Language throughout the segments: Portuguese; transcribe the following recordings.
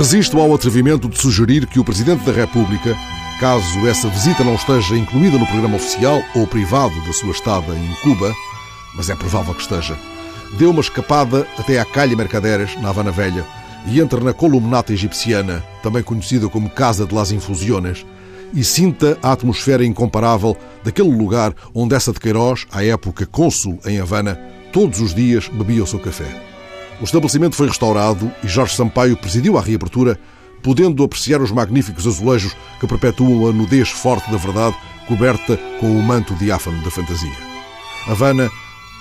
Resisto ao atrevimento de sugerir que o Presidente da República, caso essa visita não esteja incluída no programa oficial ou privado da sua estada em Cuba, mas é provável que esteja, dê uma escapada até à Calha Mercaderes, na Havana Velha, e entre na columnata egipciana, também conhecida como Casa de las Infusiones, e sinta a atmosfera incomparável daquele lugar onde essa de Queiroz, à época cônsul em Havana, todos os dias bebia o seu café. O estabelecimento foi restaurado e Jorge Sampaio presidiu a reabertura, podendo apreciar os magníficos azulejos que perpetuam a nudez forte da verdade, coberta com o manto diáfano da fantasia. Havana,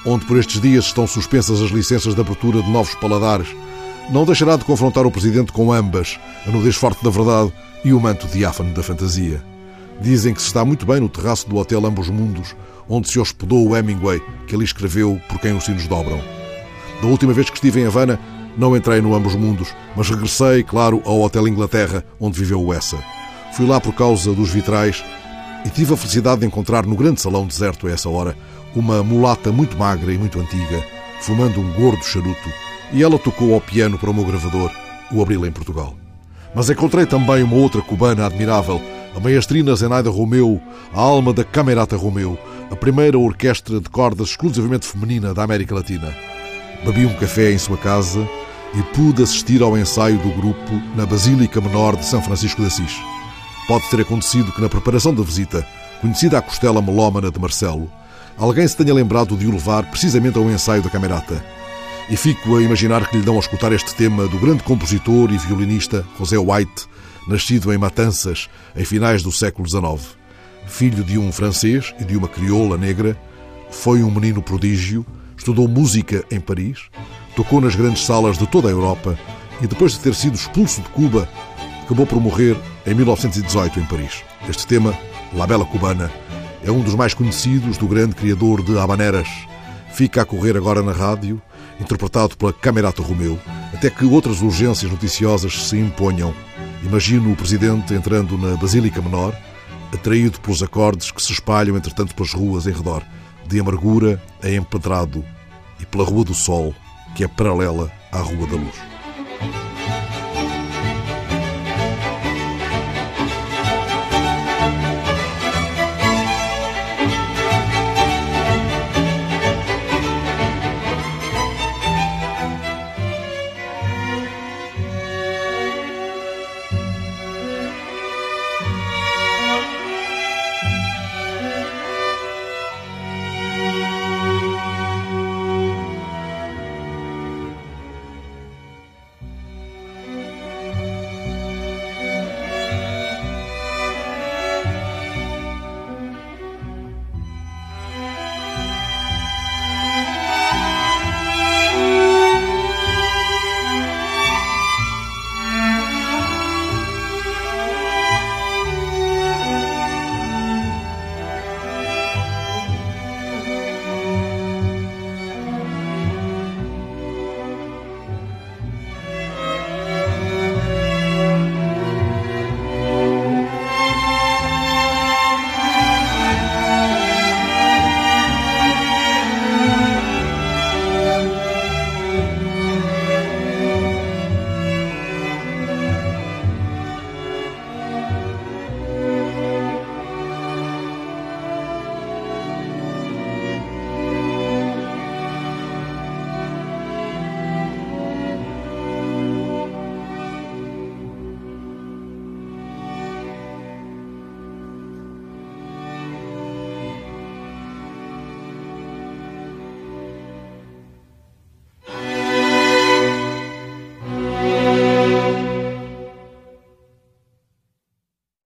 onde por estes dias estão suspensas as licenças de abertura de novos paladares, não deixará de confrontar o presidente com ambas, a nudez forte da verdade e o manto diáfano da fantasia. Dizem que se está muito bem no terraço do Hotel Ambos Mundos, onde se hospedou o Hemingway, que ali escreveu Por Quem os Sinos Dobram. Da última vez que estive em Havana, não entrei no Ambos Mundos, mas regressei, claro, ao Hotel Inglaterra, onde viveu o Essa. Fui lá por causa dos vitrais e tive a felicidade de encontrar no grande salão deserto a essa hora uma mulata muito magra e muito antiga, fumando um gordo charuto, e ela tocou ao piano para o meu gravador, o Abril em Portugal. Mas encontrei também uma outra cubana admirável, a maestrina Zenaida Romeu, a alma da Camerata Romeu, a primeira orquestra de cordas exclusivamente feminina da América Latina. Bebi um café em sua casa e pude assistir ao ensaio do grupo na Basílica Menor de São Francisco de Assis. Pode ter acontecido que na preparação da visita, conhecida a costela melómana de Marcelo, alguém se tenha lembrado de o levar precisamente ao ensaio da Camerata. E fico a imaginar que lhe dão a escutar este tema do grande compositor e violinista José White, nascido em Matanças em finais do século XIX. Filho de um francês e de uma crioula negra, foi um menino prodígio Estudou música em Paris, tocou nas grandes salas de toda a Europa e, depois de ter sido expulso de Cuba, acabou por morrer em 1918 em Paris. Este tema, La Bela Cubana, é um dos mais conhecidos do grande criador de habaneras. Fica a correr agora na rádio, interpretado pela Camerata Romeu, até que outras urgências noticiosas se imponham. Imagino o presidente entrando na Basílica Menor, atraído pelos acordes que se espalham entretanto pelas ruas em redor de amargura a Empedrado e pela Rua do Sol, que é paralela à Rua da Luz.